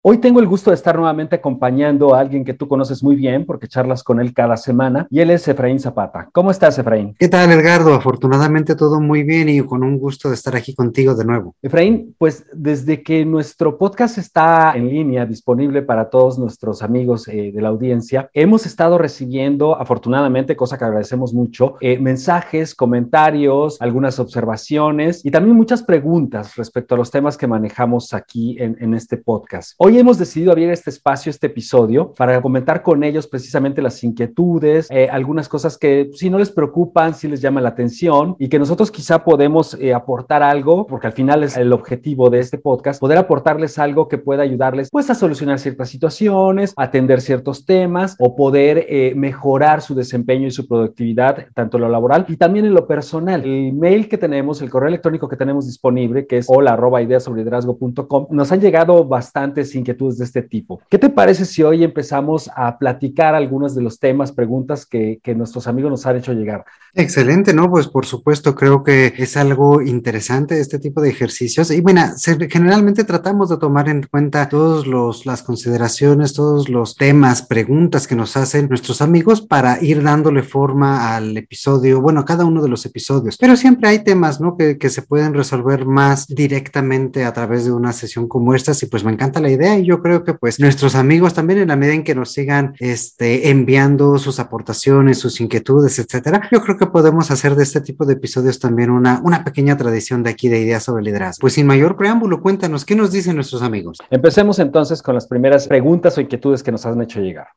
Hoy tengo el gusto de estar nuevamente acompañando a alguien que tú conoces muy bien porque charlas con él cada semana y él es Efraín Zapata. ¿Cómo estás, Efraín? ¿Qué tal, Edgardo? Afortunadamente todo muy bien y con un gusto de estar aquí contigo de nuevo. Efraín, pues desde que nuestro podcast está en línea, disponible para todos nuestros amigos eh, de la audiencia, hemos estado recibiendo, afortunadamente, cosa que agradecemos mucho, eh, mensajes, comentarios, algunas observaciones y también muchas preguntas respecto a los temas que manejamos aquí en, en este podcast. Hoy hemos decidido abrir este espacio, este episodio, para comentar con ellos precisamente las inquietudes, eh, algunas cosas que si no les preocupan, si les llama la atención y que nosotros quizá podemos eh, aportar algo, porque al final es el objetivo de este podcast, poder aportarles algo que pueda ayudarles pues a solucionar ciertas situaciones, atender ciertos temas o poder eh, mejorar su desempeño y su productividad, tanto en lo laboral y también en lo personal. El mail que tenemos, el correo electrónico que tenemos disponible, que es hola arroba nos han llegado bastantes inquietudes de este tipo. ¿Qué te parece si hoy empezamos a platicar algunos de los temas, preguntas que, nuestros amigos nos han hecho llegar? Excelente, ¿no? Pues por supuesto, creo que es algo interesante este tipo de ejercicios. Y bueno, generalmente tratamos de tomar en cuenta todas las consideraciones, todos los temas, preguntas que nos hacen nuestros amigos para ir dándole forma al episodio, bueno, a cada uno de los episodios. Pero siempre hay temas, ¿no? Que, que se pueden resolver más directamente a través de una sesión como esta. Y pues me encanta la idea y yo creo que pues nuestros amigos también en la medida en que nos sigan este, enviando sus aportaciones, sus inquietudes, etcétera, yo creo que podemos hacer de este tipo de episodios también una, una pequeña tradición de aquí de ideas sobre liderazgo. Pues sin mayor preámbulo, cuéntanos, ¿qué nos dicen nuestros amigos? Empecemos entonces con las primeras preguntas o inquietudes que nos han hecho llegar.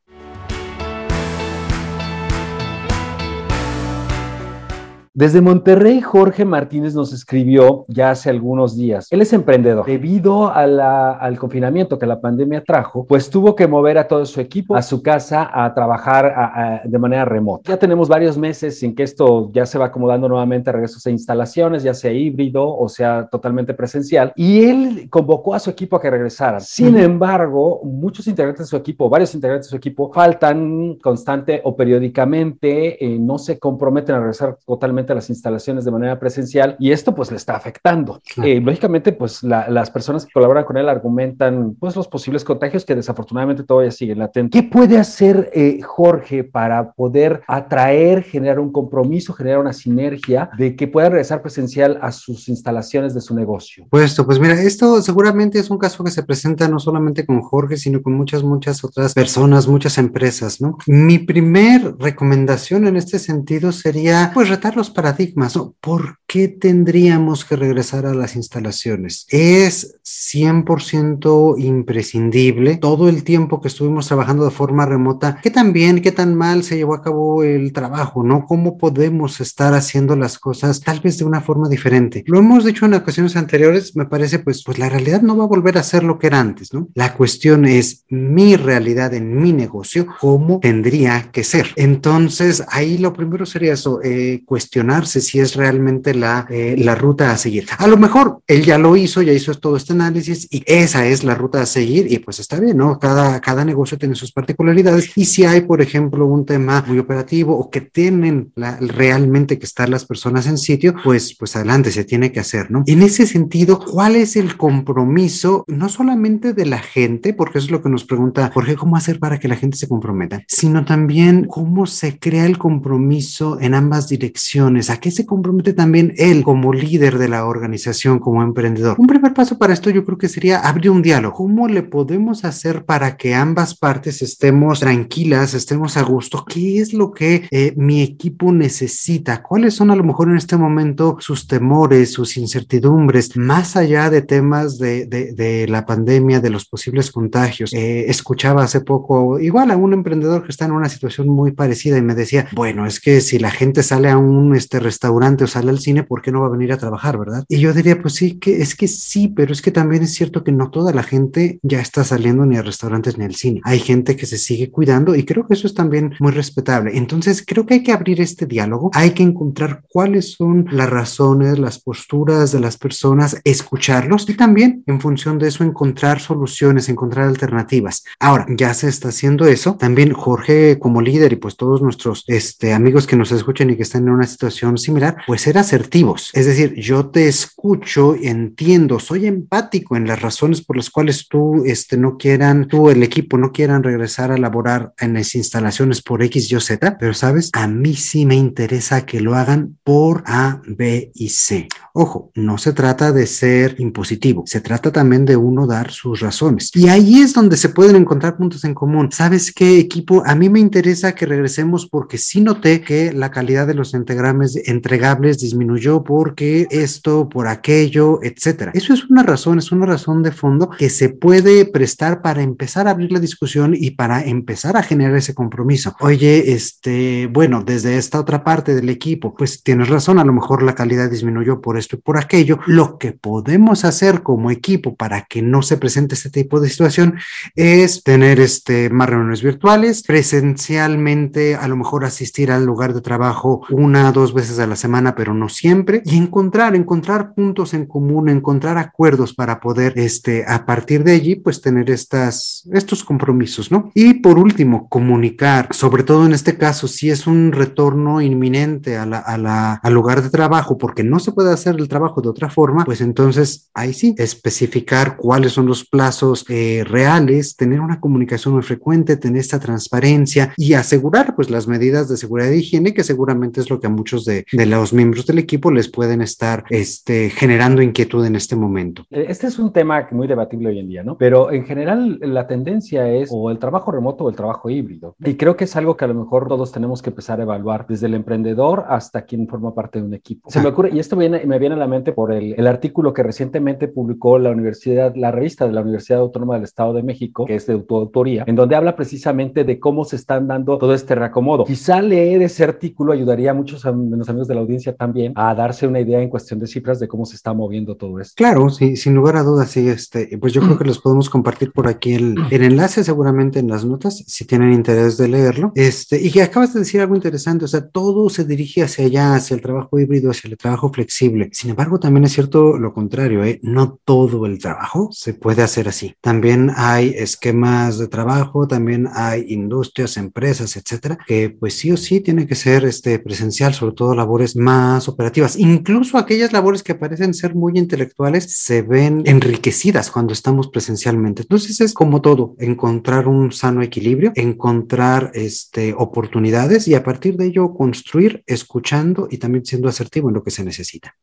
Desde Monterrey, Jorge Martínez nos escribió ya hace algunos días. Él es emprendedor. Debido al confinamiento que la pandemia trajo, pues tuvo que mover a todo su equipo a su casa a trabajar de manera remota. Ya tenemos varios meses sin que esto ya se va acomodando nuevamente a regresos a instalaciones, ya sea híbrido o sea totalmente presencial. Y él convocó a su equipo a que regresaran. Sin embargo, muchos integrantes de su equipo, varios integrantes de su equipo, faltan constante o periódicamente, eh, no se comprometen a regresar totalmente a las instalaciones de manera presencial y esto pues le está afectando. Eh, lógicamente pues las personas que colaboran con él argumentan pues los posibles contagios que desafortunadamente todavía siguen latentes. ¿Qué puede hacer eh, Jorge para poder atraer, generar un compromiso, generar una sinergia de que pueda regresar presencial a sus instalaciones de su negocio? Puesto, pues mira, esto seguramente es un caso que se presenta no solamente con Jorge, sino con muchas, muchas otras personas, muchas empresas, ¿no? Mi primer recomendación en este sentido sería pues retar los paradigmas, ¿no? ¿Por qué tendríamos que regresar a las instalaciones? Es 100% imprescindible todo el tiempo que estuvimos trabajando de forma remota, qué tan bien, qué tan mal se llevó a cabo el trabajo, ¿no? ¿Cómo podemos estar haciendo las cosas tal vez de una forma diferente? Lo hemos dicho en ocasiones anteriores, me parece, pues, pues la realidad no va a volver a ser lo que era antes, ¿no? La cuestión es mi realidad en mi negocio, ¿cómo tendría que ser? Entonces, ahí lo primero sería eso, eh, cuestionar si es realmente la, eh, la ruta a seguir. A lo mejor él ya lo hizo, ya hizo todo este análisis y esa es la ruta a seguir y pues está bien, ¿no? Cada, cada negocio tiene sus particularidades y si hay, por ejemplo, un tema muy operativo o que tienen realmente que estar las personas en sitio, pues, pues adelante, se tiene que hacer, ¿no? En ese sentido, ¿cuál es el compromiso, no solamente de la gente, porque eso es lo que nos pregunta Jorge, ¿cómo hacer para que la gente se comprometa? Sino también cómo se crea el compromiso en ambas direcciones ¿A qué se compromete también él como líder de la organización, como emprendedor? Un primer paso para esto yo creo que sería abrir un diálogo. ¿Cómo le podemos hacer para que ambas partes estemos tranquilas, estemos a gusto? ¿Qué es lo que eh, mi equipo necesita? ¿Cuáles son a lo mejor en este momento sus temores, sus incertidumbres, más allá de temas de, de, la pandemia, de los posibles contagios? Eh, escuchaba hace poco igual a un emprendedor que está en una situación muy parecida y me decía, bueno, es que si la gente sale a un este restaurante o sale al cine, viene, ¿por qué no va a venir a trabajar, verdad? Y yo diría, pues sí, que es que sí, pero es que también es cierto que no toda la gente ya está saliendo ni a restaurantes ni al cine. Hay gente que se sigue cuidando y creo que eso es también muy respetable. Entonces, creo que hay que abrir este diálogo, hay que encontrar cuáles son las razones, las posturas de las personas, escucharlos y también en función de eso encontrar soluciones, encontrar alternativas. Ahora, ya se está haciendo eso. También Jorge como líder y pues todos nuestros este, amigos que nos escuchen y que están en una situación similar, pues ser asertivos. Es decir, yo te escucho, entiendo, soy empático en las razones por las cuales tú este, no quieran, tú el equipo no quieran regresar a laborar en las instalaciones por X, Y, Z, pero sabes, a mí sí me interesa que lo hagan por A, B y C. Ojo, no se trata de ser impositivo, se trata también de uno dar sus razones. Y ahí es donde se pueden encontrar puntos en común. ¿Sabes qué, equipo? A mí me interesa que regresemos porque sí noté que la calidad de los entregables disminuyó porque esto, por aquello, etcétera. Eso es una razón, es una razón de fondo que se puede prestar para empezar a abrir la discusión y para empezar a generar ese compromiso. Oye, este, bueno, desde esta otra parte del equipo, pues tienes razón, a lo mejor la calidad disminuyó por esto y por aquello. Lo que podemos hacer como equipo para que no se presente este tipo de situación es tener este, más reuniones virtuales, presencialmente, a lo mejor asistir al lugar de trabajo una, dos veces a la semana, pero no siempre, y encontrar, encontrar puntos en común, encontrar acuerdos para poder, este, a partir de allí, pues tener estas, estos compromisos, ¿no? Y por último, comunicar, sobre todo en este caso, si es un retorno inminente a la, a la, al lugar de trabajo, porque no se puede hacer el trabajo de otra forma, pues entonces ahí sí, especificar cuáles son los plazos eh, reales, tener una comunicación muy frecuente, tener esta transparencia y asegurar pues las medidas de seguridad e higiene, que seguramente es lo que a muchos de, de los miembros del equipo les pueden estar este, generando inquietud en este momento. Eh, este es un tema muy debatible hoy en día, ¿no? Pero en general la tendencia es o el trabajo remoto o el trabajo híbrido. Y creo que es algo que a lo mejor todos tenemos que empezar a evaluar, desde el emprendedor hasta quien forma parte de un equipo. Se me ocurre, y esto viene, me viene a la mente por el, el artículo que recientemente publicó la Universidad, la revista de la Universidad Autónoma del Estado de México, que es de tu autoría, en donde habla precisamente de cómo se están dando todo este reacomodo. Quizá leer ese artículo ayudaría a muchos de los amigos de la audiencia también a darse una idea en cuestión de cifras de cómo se está moviendo todo esto. Claro, sí, sin lugar a dudas, sí, este, pues yo creo que los podemos compartir por aquí el, el enlace seguramente en las notas, si tienen interés de leerlo. Este, y que acabas de decir algo interesante, o sea, todo se dirige hacia allá, hacia el trabajo híbrido, hacia el trabajo flexible. Sin embargo, también es cierto lo contrario, ¿eh? no todo el trabajo se puede hacer así. También hay esquemas de trabajo, también hay industrias, empresas, etcétera, que pues sí o sí tiene que ser este, presencial, sobre todo labores más operativas. Incluso aquellas labores que parecen ser muy intelectuales se ven enriquecidas cuando estamos presencialmente. Entonces es como todo, encontrar un sano equilibrio, encontrar este, oportunidades y a partir de ello construir escuchando y también siendo asertivo en lo que se necesita.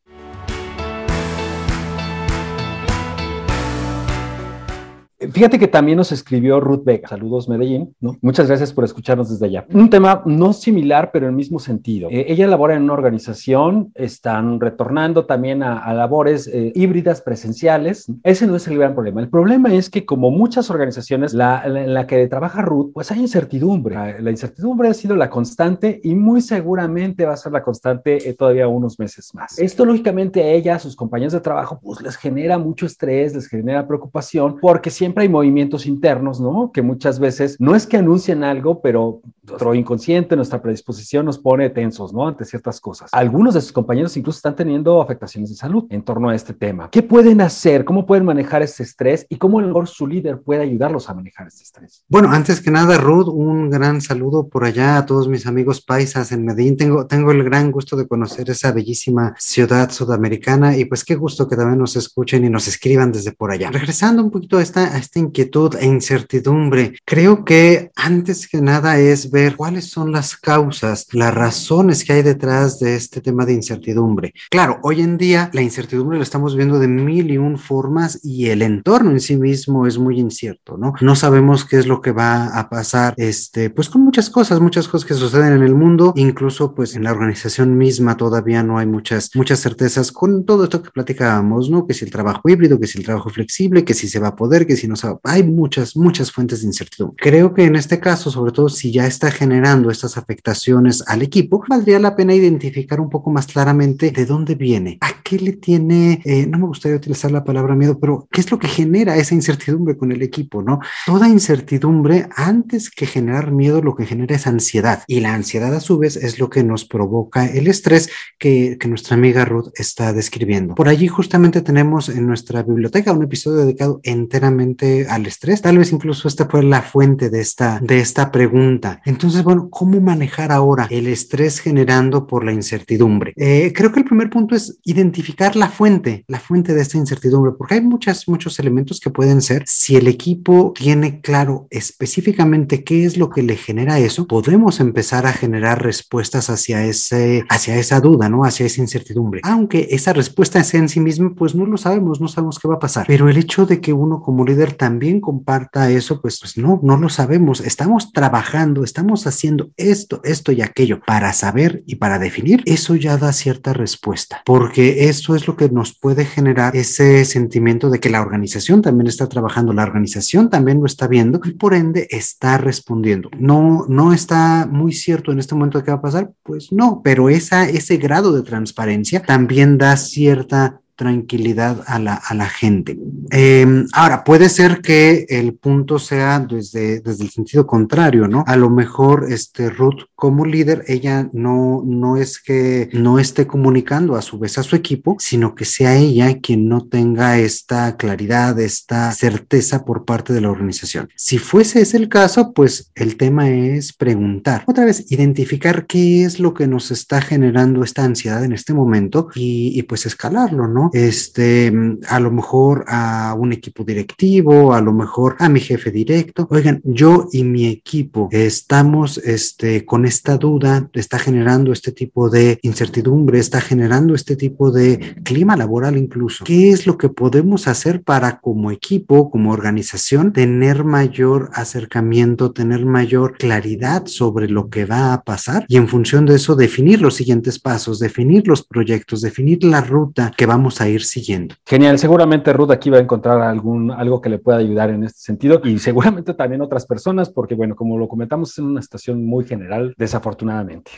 Fíjate que también nos escribió Ruth Vega. Saludos, Medellín. ¿no? Muchas gracias por escucharnos desde allá. Un tema no similar, pero en el mismo sentido. Eh, ella labora en una organización, están retornando también a, a labores eh, híbridas presenciales. Ese no es el gran problema. El problema es que, como muchas organizaciones, la, la, en la que trabaja Ruth, pues hay incertidumbre. La, la, incertidumbre ha sido la constante y muy seguramente va a ser la constante eh, todavía unos meses más. Esto, lógicamente, a ella, a sus compañeros de trabajo, pues les genera mucho estrés, les genera preocupación, porque siempre siempre hay movimientos internos, ¿no? Que muchas veces no es que anuncien algo, pero nuestro inconsciente, nuestra predisposición nos pone tensos, ¿no? Ante ciertas cosas. Algunos de sus compañeros incluso están teniendo afectaciones de salud en torno a este tema. ¿Qué pueden hacer? ¿Cómo pueden manejar este estrés? ¿Y cómo mejor su líder puede ayudarlos a manejar este estrés? Bueno, antes que nada, Ruth, un gran saludo por allá a todos mis amigos paisas en Medellín. Tengo, tengo el gran gusto de conocer esa bellísima ciudad sudamericana y pues qué gusto que también nos escuchen y nos escriban desde por allá. Regresando un poquito a esta, esta inquietud e incertidumbre. Creo que antes que nada es ver cuáles son las causas, las razones que hay detrás de este tema de incertidumbre. Claro, hoy en día la incertidumbre la estamos viendo de mil y un formas y el entorno en sí mismo es muy incierto, ¿no? No sabemos qué es lo que va a pasar, este, pues con muchas cosas, muchas cosas que suceden en el mundo, incluso pues en la organización misma todavía no hay muchas, muchas certezas con todo esto que platicábamos, ¿no? Que si el trabajo híbrido, que si el trabajo flexible, que si se va a poder, que si origen, o sea, hay muchas, muchas fuentes de incertidumbre. Creo que en este caso, sobre todo si ya está generando estas afectaciones al equipo, valdría la pena identificar un poco más claramente de dónde viene, a qué le tiene, eh, no me gustaría utilizar la palabra miedo, pero qué es lo que genera esa incertidumbre con el equipo, ¿no? Toda incertidumbre, antes que generar miedo, lo que genera es ansiedad. Y la ansiedad a su vez es lo que nos provoca el estrés que, que nuestra amiga Ruth está describiendo. Por allí justamente tenemos en nuestra biblioteca un episodio dedicado enteramente al estrés. Tal vez incluso esta fue la fuente de esta, de esta pregunta. Entonces, bueno, ¿cómo manejar ahora el estrés generando por la incertidumbre? Eh, creo que el primer punto es identificar la fuente, la fuente de esta incertidumbre, porque hay muchas, muchos elementos que pueden ser. Si el equipo tiene claro específicamente qué es lo que le genera eso, podemos empezar a generar respuestas hacia, ese, hacia esa duda, ¿no? Hacia esa incertidumbre. Aunque esa respuesta sea en sí misma, pues no lo sabemos, no sabemos qué va a pasar. Pero el hecho de que uno como líder también comparta eso, pues, pues no, no lo sabemos. Estamos trabajando, estamos haciendo esto, esto y aquello para saber y para definir. Eso ya da cierta respuesta, porque eso es lo que nos puede generar ese sentimiento de que la organización también está trabajando, la organización también lo está viendo y por ende está respondiendo. No, no está muy cierto en este momento de qué va a pasar, pues no, pero esa, ese grado de transparencia también da cierta tranquilidad a la, a la gente. Em, ahora, puede ser que el punto sea desde, desde el sentido contrario, ¿no? A lo mejor este Ruth como líder, ella no, no es que no esté comunicando a su vez a su equipo, sino que sea ella quien no tenga esta claridad, esta certeza por parte de la organización. Si fuese ese el caso, pues el tema es preguntar. Otra vez, identificar qué es lo que nos está generando esta ansiedad en este momento y, y pues escalarlo, ¿no? Este, a lo mejor a un equipo directivo, a lo mejor a mi jefe directo. Oigan, yo y mi equipo estamos este, con esta duda, está generando este tipo de incertidumbre, está generando este tipo de clima laboral incluso. ¿Qué es lo que podemos hacer para como equipo, como organización, tener mayor acercamiento, tener mayor claridad sobre lo que va a pasar y en función de eso definir los siguientes pasos, definir los proyectos, definir la ruta que vamos a ir siguiendo. Genial, seguramente Ruth aquí va a encontrar algún, algo que le pueda ayudar en este sentido y seguramente también otras personas, porque bueno, como lo comentamos, es una estación muy general, desafortunadamente.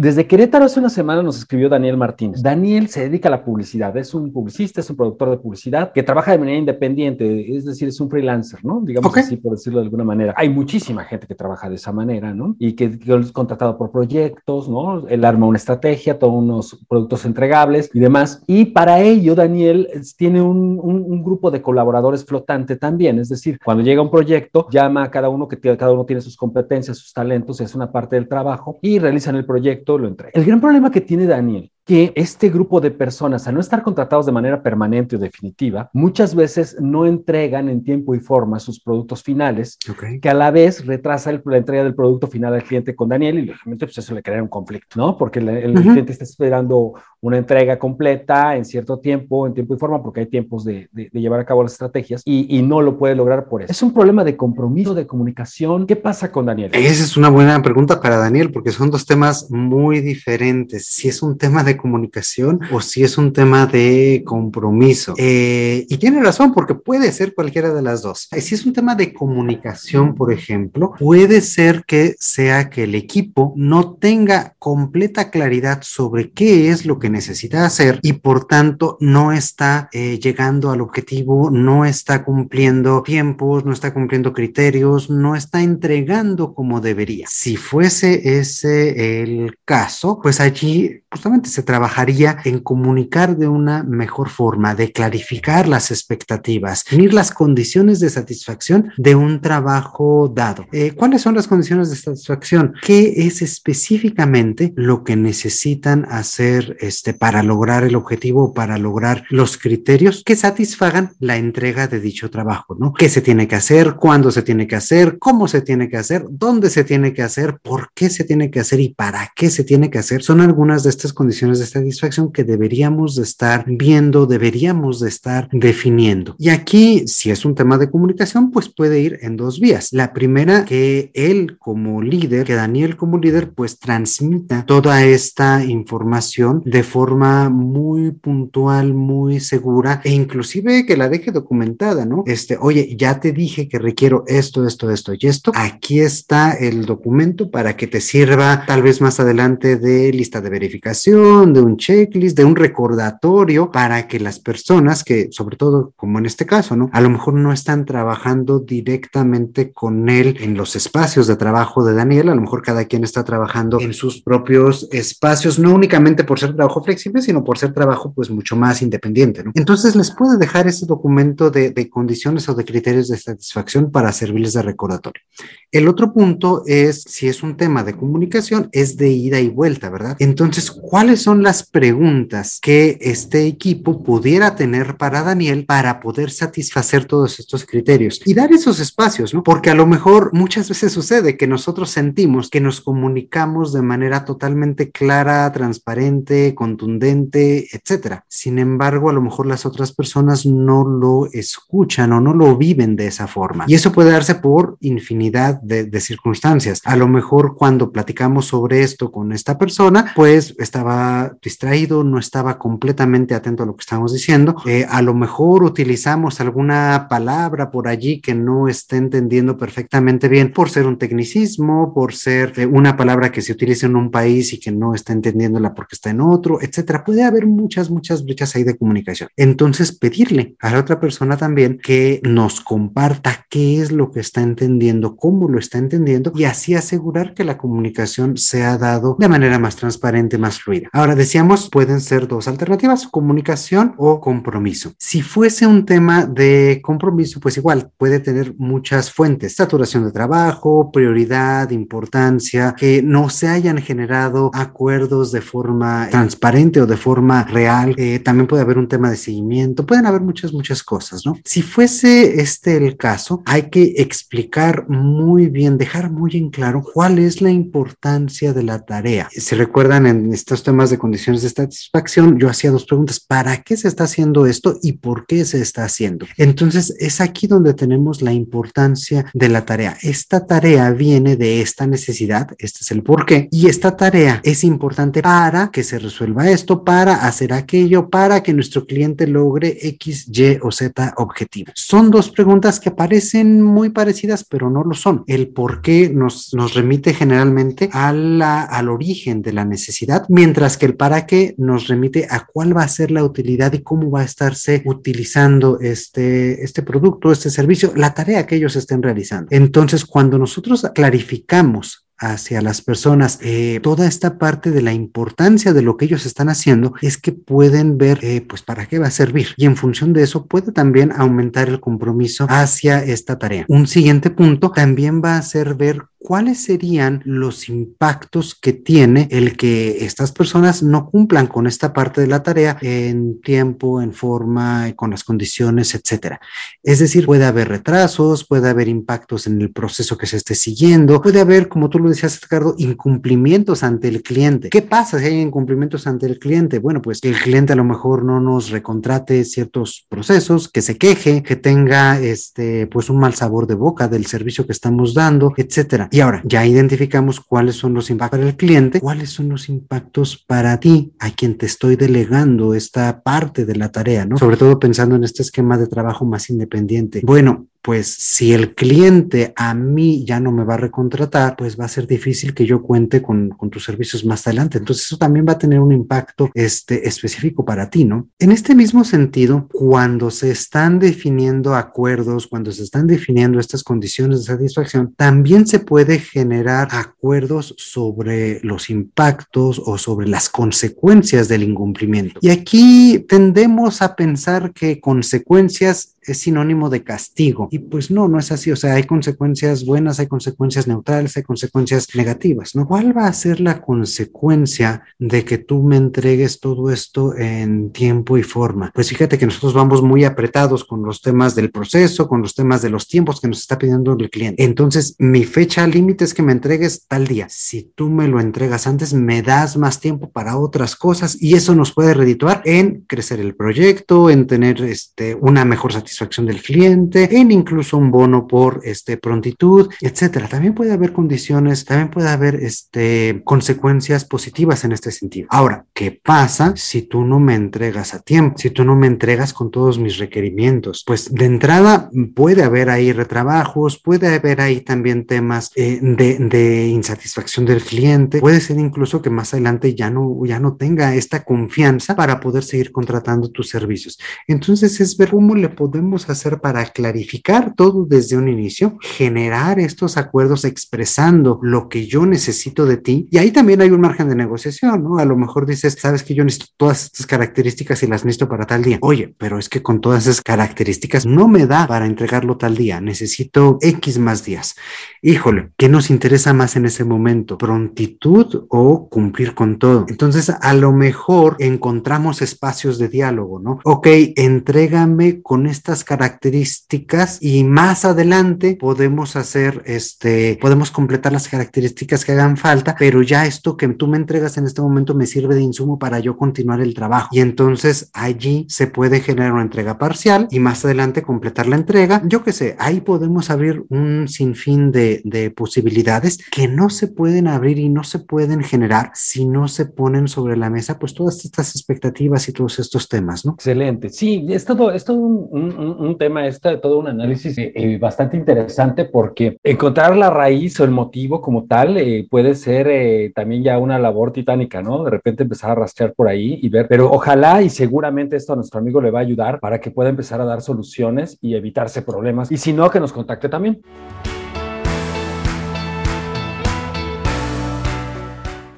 Desde Querétaro hace una semana nos escribió Daniel Martínez. Daniel se dedica a la publicidad, es un publicista, es un productor de publicidad que trabaja de manera independiente, es decir, es un freelancer, ¿no? Digamos así, por decirlo de alguna manera. Hay muchísima gente que trabaja de esa manera, ¿no? Y que, es contratado por proyectos, ¿no? Él arma una estrategia, todos unos productos entregables y demás. Y para ello, Daniel tiene un, un, grupo de colaboradores flotante también, es decir, cuando llega un proyecto, llama a cada uno que cada uno tiene sus competencias, sus talentos, es una parte del trabajo y realizan el proyecto El gran problema que tiene Daniel que este grupo de personas, a no estar contratados de manera permanente o definitiva, muchas veces no entregan en tiempo y forma sus productos finales, que a la vez retrasa la entrega del producto final al cliente con Daniel y lógicamente pues eso le crea un conflicto, ¿no? Porque el, cliente está esperando una entrega completa en cierto tiempo, en tiempo y forma, porque hay tiempos de, de, llevar a cabo las estrategias y, y, no lo puede lograr por eso. Es un problema de compromiso, de comunicación. ¿Qué pasa con Daniel? Esa es una buena pregunta para Daniel, porque son dos temas muy diferentes. Si es un tema de comunicación o si es un tema de compromiso. Eh, y tiene razón, porque puede ser cualquiera de las dos. Si es un tema de comunicación, por ejemplo, puede ser que sea que el equipo no tenga completa claridad sobre qué es lo que necesita hacer y por tanto no está eh, llegando al objetivo, no está cumpliendo tiempos, no está cumpliendo criterios, no está entregando como debería. Si fuese ese el caso, pues allí justamente se trabajaría en comunicar de una mejor forma, de clarificar las expectativas, definir las condiciones de satisfacción de un trabajo dado. Eh, ¿Cuáles son las condiciones de satisfacción? ¿Qué es específicamente lo que necesitan hacer este, para lograr el objetivo, para lograr los criterios que satisfagan la entrega de dicho trabajo? ¿no? ¿Qué se tiene que hacer? ¿Cuándo se tiene que hacer? ¿Cómo se tiene que hacer? ¿Dónde se tiene que hacer? ¿Por qué se tiene que hacer? ¿Y para qué se tiene que hacer? Son algunas de estas condiciones de satisfacción que deberíamos de estar viendo, deberíamos de estar definiendo. Y aquí, si es un tema de comunicación, pues puede ir en dos vías. La primera, que él como líder, que Daniel como líder, pues transmita toda esta información de forma muy puntual, muy segura e inclusive que la deje documentada, ¿no? Este, oye, ya te dije que requiero esto, esto, esto y esto. Aquí está el documento para que te sirva tal vez más adelante de lista de verificación, de un checklist, de un recordatorio para que las personas que, sobre todo como en este caso, ¿no? A lo mejor no están trabajando directamente con él en los espacios de trabajo de Daniel, a lo mejor cada quien está trabajando en sus propios espacios, no únicamente por ser trabajo flexible, sino por ser trabajo pues mucho más independiente, ¿no? Entonces les puede dejar ese documento de, de condiciones o de criterios de satisfacción para servirles de recordatorio. El otro punto es, si es un tema de comunicación, es de ida y vuelta, ¿verdad? Entonces, ¿cuáles son las preguntas que este equipo pudiera tener para Daniel para poder satisfacer todos estos criterios y dar esos espacios, ¿no? Porque a lo mejor muchas veces sucede que nosotros sentimos que nos comunicamos de manera totalmente clara, transparente, contundente, etcétera. Sin embargo, a lo mejor las otras personas no lo escuchan o no lo viven de esa forma. Y eso puede darse por infinidad de, circunstancias. A lo mejor cuando platicamos sobre esto con esta persona, pues estaba distraído, no estaba completamente atento a lo que estábamos diciendo. Eh, a lo mejor utilizamos alguna palabra por allí que no esté entendiendo perfectamente bien por ser un tecnicismo, por ser eh, una palabra que se utiliza en un país y que no está entendiéndola porque está en otro, etcétera. Puede haber muchas, muchas brechas ahí de comunicación. Entonces, pedirle a la otra persona también que nos comparta qué es lo que está entendiendo, cómo lo está entendiendo y así asegurar que la comunicación se ha dado de manera más transparente, más Ahora decíamos, pueden ser dos alternativas, comunicación o compromiso. Si fuese un tema de compromiso, pues igual puede tener muchas fuentes, saturación de trabajo, prioridad, importancia, que no se hayan generado acuerdos de forma transparente o de forma real. Eh, también puede haber un tema de seguimiento, pueden haber muchas, muchas cosas, ¿no? Si fuese este el caso, hay que explicar muy bien, dejar muy en claro cuál es la importancia de la tarea. Si recuerdan en estos temas de condiciones de satisfacción, yo hacía dos preguntas, ¿para qué se está haciendo esto y por qué se está haciendo? Entonces, es aquí donde tenemos la importancia de la tarea. Esta tarea viene de esta necesidad, este es el por qué, y esta tarea es importante para que se resuelva esto, para hacer aquello, para que nuestro cliente logre X, Y o Z objetivo. Son dos preguntas que parecen muy parecidas, pero no lo son. El por qué nos, nos remite generalmente a la, al origen de la necesidad, mientras que el para qué nos remite a cuál va a ser la utilidad y cómo va a estarse utilizando este, este producto, este servicio, la tarea que ellos estén realizando. Entonces, cuando nosotros clarificamos hacia las personas eh, toda esta parte de la importancia de lo que ellos están haciendo es que pueden ver eh, pues para qué va a servir y en función de eso puede también aumentar el compromiso hacia esta tarea. Un siguiente punto también va a ser ver ¿cuáles serían los impactos que tiene el que estas personas no cumplan con esta parte de la tarea en tiempo, en forma, con las condiciones, etcétera? Es decir, puede haber retrasos, puede haber impactos en el proceso que se esté siguiendo, puede haber, como tú lo decías, Ricardo, incumplimientos ante el cliente. ¿Qué pasa si hay incumplimientos ante el cliente? Bueno, pues el cliente a lo mejor no nos recontrate ciertos procesos, que se queje, que tenga este, pues un mal sabor de boca del servicio que estamos dando, etcétera. Y ahora, ya identificamos cuáles son los impactos para el cliente, cuáles son los impactos para ti, a quien te estoy delegando esta parte de la tarea, ¿no? Sobre todo pensando en este esquema de trabajo más independiente. Bueno, pues si el cliente a mí ya no me va a recontratar, pues va a ser difícil que yo cuente con, tus servicios más adelante. Entonces eso también va a tener un impacto este, específico para ti, ¿no? En este mismo sentido, cuando se están definiendo acuerdos, cuando se están definiendo estas condiciones de satisfacción, también se puede generar acuerdos sobre los impactos o sobre las consecuencias del incumplimiento. Y aquí tendemos a pensar que consecuencias es sinónimo de castigo. Y pues no, no es así. O sea, hay consecuencias buenas, hay consecuencias neutrales, hay consecuencias negativas, ¿no? ¿Cuál va a ser la consecuencia de que tú me entregues todo esto en tiempo y forma? Pues fíjate que nosotros vamos muy apretados con los temas del proceso, con los temas de los tiempos que nos está pidiendo el cliente. Entonces, mi fecha límite es que me entregues tal día. Si tú me lo entregas antes, me das más tiempo para otras cosas y eso nos puede redituar en crecer el proyecto, en tener este, una mejor satisfacción del cliente, en incluso un bono por este, prontitud, etcétera. También puede haber condiciones, también puede haber este, consecuencias positivas en este sentido. Ahora, ¿qué pasa si tú no me entregas a tiempo? Si tú no me entregas con todos mis requerimientos, pues de entrada puede haber ahí retrabajos, puede haber ahí también temas eh, de, de, insatisfacción del cliente, puede ser incluso que más adelante ya no, ya no tenga esta confianza para poder seguir contratando tus servicios. Entonces es ver cómo le podemos hacer para clarificar todo desde un inicio, generar estos acuerdos expresando lo que yo necesito de ti y ahí también hay un margen de negociación, ¿no? A lo mejor dices, sabes que yo necesito todas estas características y las necesito para tal día. Oye, pero es que con todas esas características no me da para entregarlo tal día, necesito X más días. Híjole, ¿qué nos interesa más en ese momento? ¿Prontitud o cumplir con todo? Entonces, a lo mejor encontramos espacios de diálogo, ¿no? Ok, entrégame con estas características y más adelante podemos hacer, este, podemos completar las características que hagan falta, pero ya esto que tú me entregas en este momento me sirve de insumo para yo continuar el trabajo. Y entonces allí se puede generar una entrega parcial y más adelante completar la entrega. Yo qué sé, ahí podemos abrir un sinfín de, de posibilidades que no se pueden abrir y no se pueden generar si no se ponen sobre la mesa pues todas estas expectativas y todos estos temas, ¿no? Excelente. Sí, es todo, es todo un, un, un tema, es todo un análisis eh, eh, bastante interesante porque encontrar la raíz o el motivo como tal eh, puede ser también ya una labor titánica, ¿no? De repente empezar a rastrear por ahí y ver, pero ojalá y seguramente esto a nuestro amigo le va a ayudar para que pueda empezar a dar soluciones y evitarse problemas. Y si no, que nos contacte también.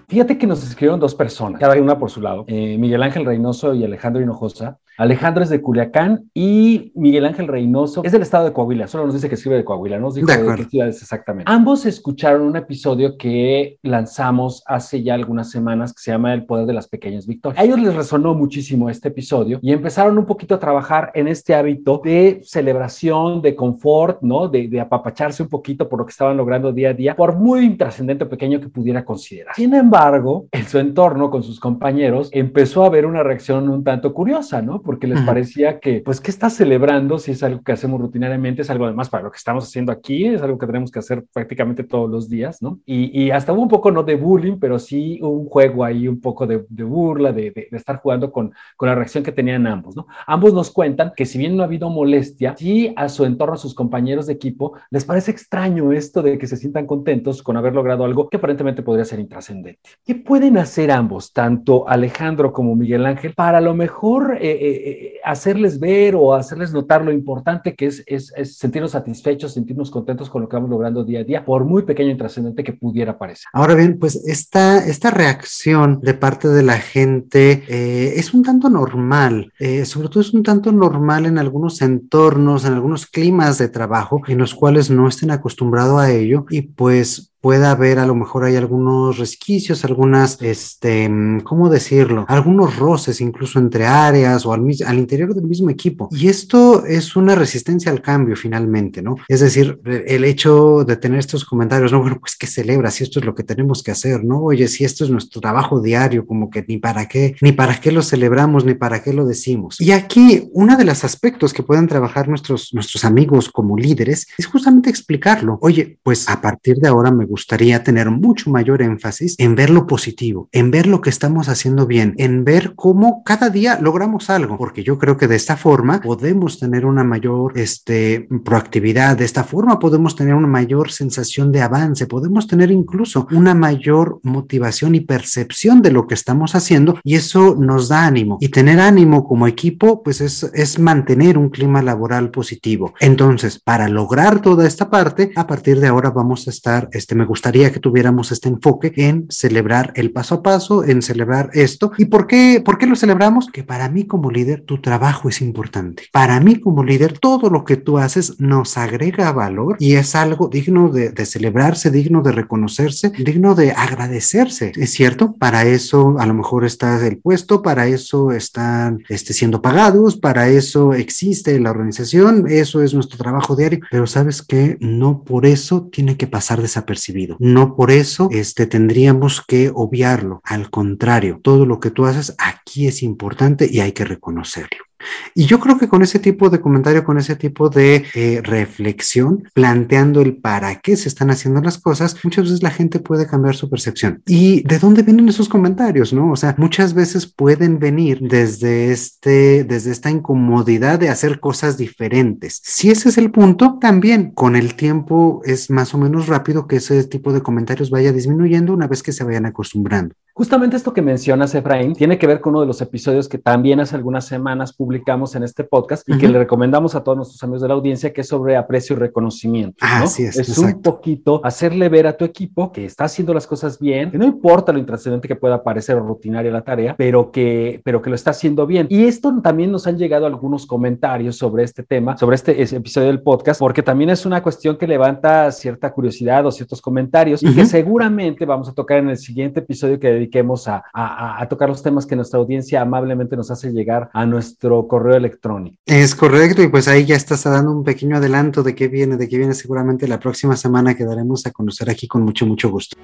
Fíjate que nos escribieron dos personas, cada una por su lado, Miguel Ángel Reynoso y Alejandro Hinojosa. Alejandro es de Culiacán y Miguel Ángel Reynoso es del estado de Coahuila, solo nos dice que escribe de Coahuila, no nos dijo de, de qué ciudad es exactamente. Ambos escucharon un episodio que lanzamos hace ya algunas semanas que se llama El Poder de las Pequeñas Victorias. A ellos les resonó muchísimo este episodio y empezaron un poquito a trabajar en este hábito de celebración, de confort, ¿no? De, de apapacharse un poquito por lo que estaban logrando día a día, por muy trascendente o pequeño que pudiera considerar. Sin embargo, en su entorno, con sus compañeros, empezó a haber una reacción un tanto curiosa, ¿no? Porque les parecía que, pues, ¿qué estás celebrando si es algo que hacemos rutinariamente? Es algo además para lo que estamos haciendo aquí, es algo que tenemos que hacer prácticamente todos los días, ¿no? Y, y hasta hubo un poco, no de bullying, pero sí un juego ahí, un poco de, de burla, de, de, de, estar jugando con, con la reacción que tenían ambos, ¿no? Ambos nos cuentan que si bien no ha habido molestia, sí a su entorno, a sus compañeros de equipo, les parece extraño esto de que se sientan contentos con haber logrado algo que aparentemente podría ser intrascendente. ¿Qué pueden hacer ambos, tanto Alejandro como Miguel Ángel, para a lo mejor eh, eh, hacerles ver o hacerles notar lo importante que es, sentirnos satisfechos, sentirnos contentos con lo que vamos logrando día a día, por muy pequeño y trascendente que pudiera parecer? Ahora bien, pues esta, esta reacción de parte de la gente eh, es un tanto normal, eh, sobre todo es un tanto normal en algunos entornos, en algunos climas de trabajo en los cuales no estén acostumbrados a ello y pues pueda haber a lo mejor hay algunos resquicios, algunas, este, ¿cómo decirlo? Algunos roces incluso entre áreas o al, al, interior del mismo equipo. Y esto es una resistencia al cambio finalmente, ¿no? Es decir, el hecho de tener estos comentarios, no, bueno, pues que celebra si esto es lo que tenemos que hacer, ¿no? Oye, si esto es nuestro trabajo diario, como que ni para qué, ni para qué lo celebramos, ni para qué lo decimos. Y aquí, uno de los aspectos que pueden trabajar nuestros, nuestros amigos como líderes es justamente explicarlo. Oye, pues a partir de ahora me gustaría tener mucho mayor énfasis en ver lo positivo, en ver lo que estamos haciendo bien, en ver cómo cada día logramos algo, porque yo creo que de esta forma podemos tener una mayor este, proactividad, de esta forma podemos tener una mayor sensación de avance, podemos tener incluso una mayor motivación y percepción de lo que estamos haciendo y eso nos da ánimo. Y tener ánimo como equipo, pues es, es mantener un clima laboral positivo. Entonces, para lograr toda esta parte, a partir de ahora vamos a estar, este, me gustaría que tuviéramos este enfoque en celebrar el paso a paso, en celebrar esto. ¿Y por qué, por qué lo celebramos? Que para mí como líder tu trabajo es importante. Para mí como líder todo lo que tú haces nos agrega valor y es algo digno de, celebrarse, digno de reconocerse, digno de agradecerse. Es cierto, para eso a lo mejor está el puesto, para eso están este, siendo pagados, para eso existe la organización, eso es nuestro trabajo diario, pero sabes que no por eso tiene que pasar desapercibido, no por eso este, tendríamos que obviarlo, al contrario, todo lo que tú haces aquí es importante y hay que reconocerlo. Y yo creo que con ese tipo de comentario, con ese tipo de eh, reflexión, planteando el para qué se están haciendo las cosas, muchas veces la gente puede cambiar su percepción. ¿Y de dónde vienen esos comentarios, no? O sea, muchas veces pueden venir desde este, desde esta incomodidad de hacer cosas diferentes. Si ese es el punto, también con el tiempo es más o menos rápido que ese tipo de comentarios vaya disminuyendo una vez que se vayan acostumbrando. Justamente esto que mencionas, Efraín, tiene que ver con uno de los episodios que también hace algunas semanas publicamos en este podcast y que le recomendamos a todos nuestros amigos de la audiencia, que es sobre aprecio y reconocimiento. ¿no? Así es. Es un poquito hacerle ver a tu equipo que está haciendo las cosas bien, que no importa lo intrascendente que pueda parecer o rutinaria la tarea, pero que, pero que lo está haciendo bien. Y esto también nos han llegado algunos comentarios sobre este tema, sobre este episodio del podcast, porque también es una cuestión que levanta cierta curiosidad o ciertos comentarios y que seguramente vamos a tocar en el siguiente episodio que dediquemos a, a, tocar los temas que nuestra audiencia amablemente nos hace llegar a nuestro correo electrónico. Es correcto, y pues ahí ya estás dando un pequeño adelanto de qué viene, de qué viene seguramente la próxima semana que daremos a conocer aquí con mucho, mucho gusto.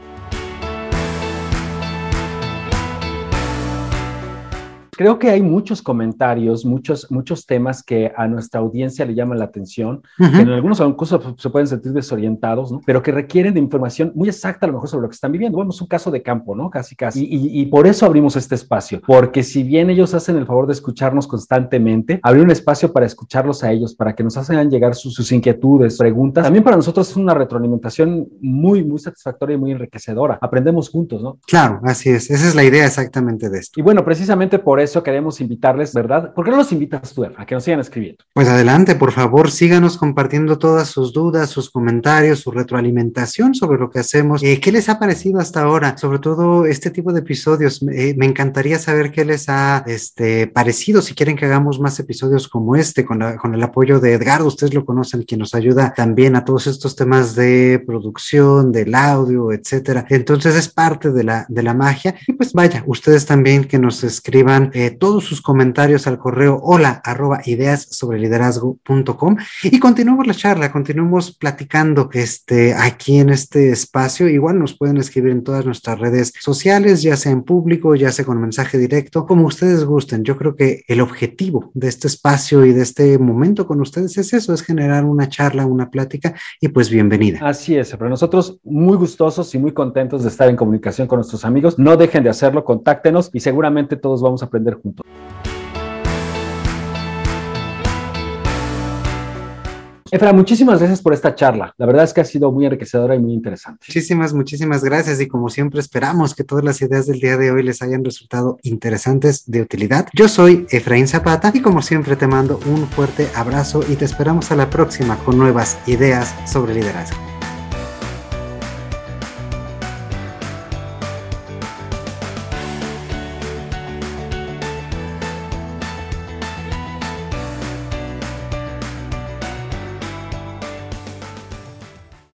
Creo que hay muchos comentarios, muchos, muchos temas que a nuestra audiencia le llaman la atención, uh -huh. que en algunos casos se pueden sentir desorientados, ¿no? pero que requieren de información muy exacta a lo mejor sobre lo que están viviendo. Bueno, es un caso de campo, ¿no? Casi, casi. Y, y, y, por eso abrimos este espacio, porque si bien ellos hacen el favor de escucharnos constantemente, abrir un espacio para escucharlos a ellos, para que nos hagan llegar sus, sus inquietudes, preguntas, también para nosotros es una retroalimentación muy, muy satisfactoria y muy enriquecedora. Aprendemos juntos, ¿no? Claro, así es. Esa es la idea exactamente de esto. Y bueno, precisamente por eso eso queremos invitarles, ¿verdad? ¿Por qué no los invitas tú, a que nos sigan escribiendo? Pues adelante, por favor, síganos compartiendo todas sus dudas, sus comentarios, su retroalimentación sobre lo que hacemos. Eh, ¿Qué les ha parecido hasta ahora? Sobre todo este tipo de episodios. Eh, me encantaría saber qué les ha este, parecido. Si quieren que hagamos más episodios como este, con, la, con el apoyo de Edgardo, ustedes lo conocen, quien nos ayuda también a todos estos temas de producción, del audio, etcétera. Entonces es parte de la, de la magia. Y pues vaya, ustedes también que nos escriban eh, todos sus comentarios al correo hola arroba ideas sobre liderazgo.com y continuemos la charla, continuemos platicando este, aquí en este espacio. Igual nos pueden escribir en todas nuestras redes sociales, ya sea en público, ya sea con mensaje directo, como ustedes gusten. Yo creo que el objetivo de este espacio y de este momento con ustedes es eso, es generar una charla, una plática y pues bienvenida. Así es, pero nosotros muy gustosos y muy contentos de estar en comunicación con nuestros amigos. No dejen de hacerlo, contáctenos y seguramente todos vamos a aprender. Efra, muchísimas gracias por esta charla. La verdad es que ha sido muy enriquecedora y muy interesante. Muchísimas, muchísimas gracias. Y como siempre, esperamos que todas las ideas del día de hoy les hayan resultado interesantes, de utilidad. Yo soy Efraín Zapata y como siempre te mando un fuerte abrazo y te esperamos a la próxima con nuevas ideas sobre liderazgo.